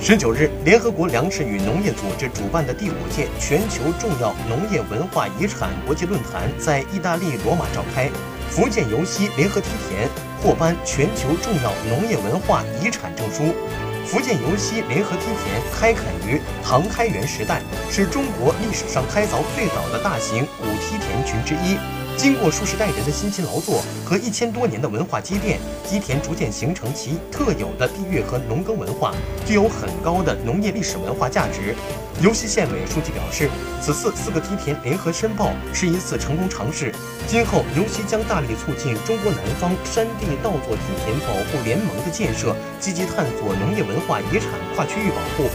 十九日，联合国粮食与农业组织主办的第五届全球重要农业文化遗产国际论坛在意大利罗马召开。福建尤溪联合梯田获颁全球重要农业文化遗产证书。福建尤溪联合梯田开垦于唐开元时代，是中国历史上开凿最早的大型古梯田群之一。经过数十代人的辛勤劳作和一千多年的文化积淀，基田逐渐形成其特有的地域和农耕文化，具有很高的农业历史文化价值。尤溪县委书记表示，此次四个梯田联合申报是一次成功尝试。今后，尤溪将大力促进中国南方山地稻作梯田保护联盟的建设，积极探索农业文化遗产跨区域保护。